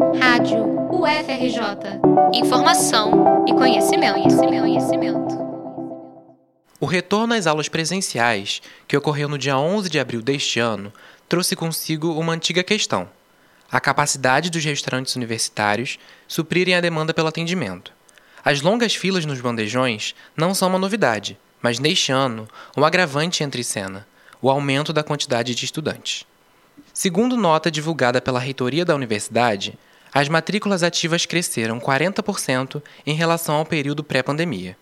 Rádio UFRJ. Informação e conhecimento, conhecimento, conhecimento. O retorno às aulas presenciais, que ocorreu no dia 11 de abril deste ano, trouxe consigo uma antiga questão: a capacidade dos restaurantes universitários suprirem a demanda pelo atendimento. As longas filas nos bandejões não são uma novidade, mas neste ano, um agravante entra em cena: o aumento da quantidade de estudantes. Segundo nota divulgada pela reitoria da universidade, as matrículas ativas cresceram 40% em relação ao período pré-pandemia.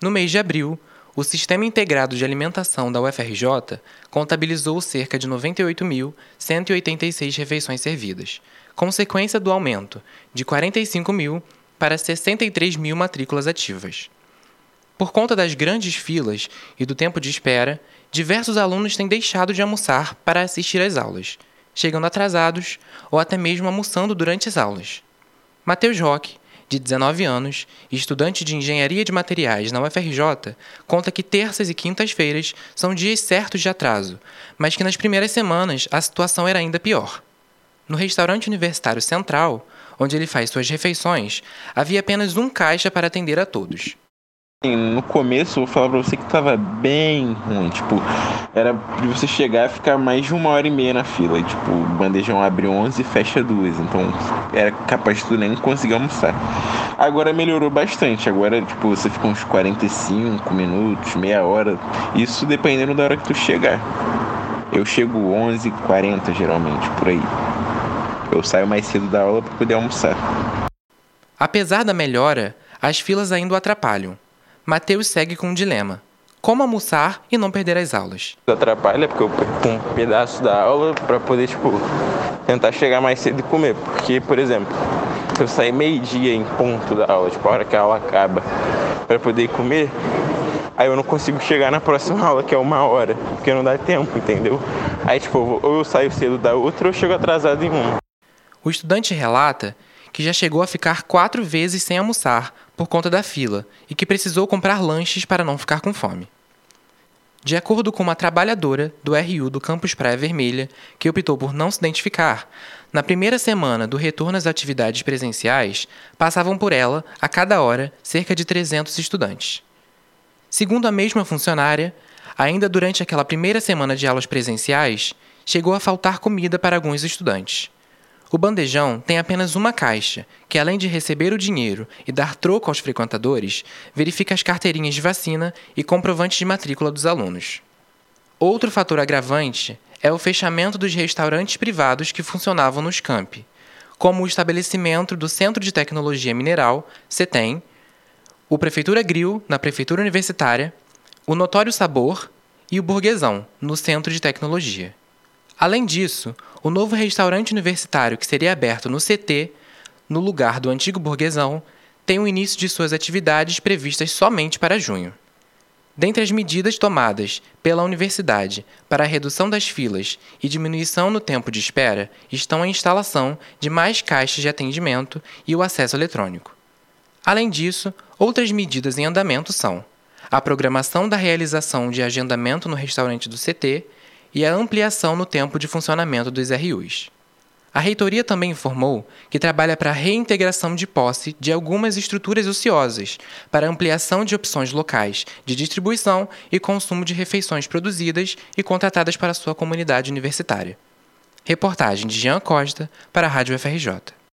No mês de abril, o Sistema Integrado de Alimentação da UFRJ contabilizou cerca de 98.186 refeições servidas, consequência do aumento de 45 mil para 63 mil matrículas ativas. Por conta das grandes filas e do tempo de espera, diversos alunos têm deixado de almoçar para assistir às aulas, chegando atrasados ou até mesmo almoçando durante as aulas. Matheus Roque, de 19 anos estudante de Engenharia de Materiais na UFRJ, conta que terças e quintas-feiras são dias certos de atraso, mas que nas primeiras semanas a situação era ainda pior. No restaurante universitário central, onde ele faz suas refeições, havia apenas um caixa para atender a todos. No começo, eu vou falar pra você que tava bem ruim. Tipo, era de você chegar e ficar mais de uma hora e meia na fila. E, tipo, o bandejão abre 11 e fecha duas. Então, era capaz de tu nem conseguir almoçar. Agora melhorou bastante. Agora, tipo, você fica uns 45 minutos, meia hora. Isso dependendo da hora que tu chegar. Eu chego 11h40 geralmente, por aí. Eu saio mais cedo da aula para poder almoçar. Apesar da melhora, as filas ainda o atrapalham. Mateus segue com um dilema: como almoçar e não perder as aulas? Atrapalha porque eu perco um pedaço da aula para poder, tipo, tentar chegar mais cedo e comer. Porque, por exemplo, se eu sair meio-dia em ponto da aula, tipo, a hora que a aula acaba, para poder comer, aí eu não consigo chegar na próxima aula, que é uma hora, porque não dá tempo, entendeu? Aí, tipo, ou eu saio cedo da outra ou eu chego atrasado em uma. O estudante relata que já chegou a ficar quatro vezes sem almoçar por conta da fila e que precisou comprar lanches para não ficar com fome. De acordo com uma trabalhadora do RU do Campus Praia Vermelha, que optou por não se identificar, na primeira semana do retorno às atividades presenciais, passavam por ela, a cada hora, cerca de 300 estudantes. Segundo a mesma funcionária, ainda durante aquela primeira semana de aulas presenciais, chegou a faltar comida para alguns estudantes. O bandejão tem apenas uma caixa, que além de receber o dinheiro e dar troco aos frequentadores, verifica as carteirinhas de vacina e comprovantes de matrícula dos alunos. Outro fator agravante é o fechamento dos restaurantes privados que funcionavam nos campi, como o estabelecimento do Centro de Tecnologia Mineral, CETEM, o Prefeitura Grill, na Prefeitura Universitária, o Notório Sabor e o Burguesão, no Centro de Tecnologia. Além disso, o novo restaurante universitário que seria aberto no CT, no lugar do antigo burguesão, tem o início de suas atividades previstas somente para junho. Dentre as medidas tomadas pela universidade para a redução das filas e diminuição no tempo de espera estão a instalação de mais caixas de atendimento e o acesso eletrônico. Além disso, outras medidas em andamento são a programação da realização de agendamento no restaurante do CT e a ampliação no tempo de funcionamento dos RUs. A reitoria também informou que trabalha para a reintegração de posse de algumas estruturas ociosas, para ampliação de opções locais de distribuição e consumo de refeições produzidas e contratadas para sua comunidade universitária. Reportagem de Jean Costa para a Rádio FRJ.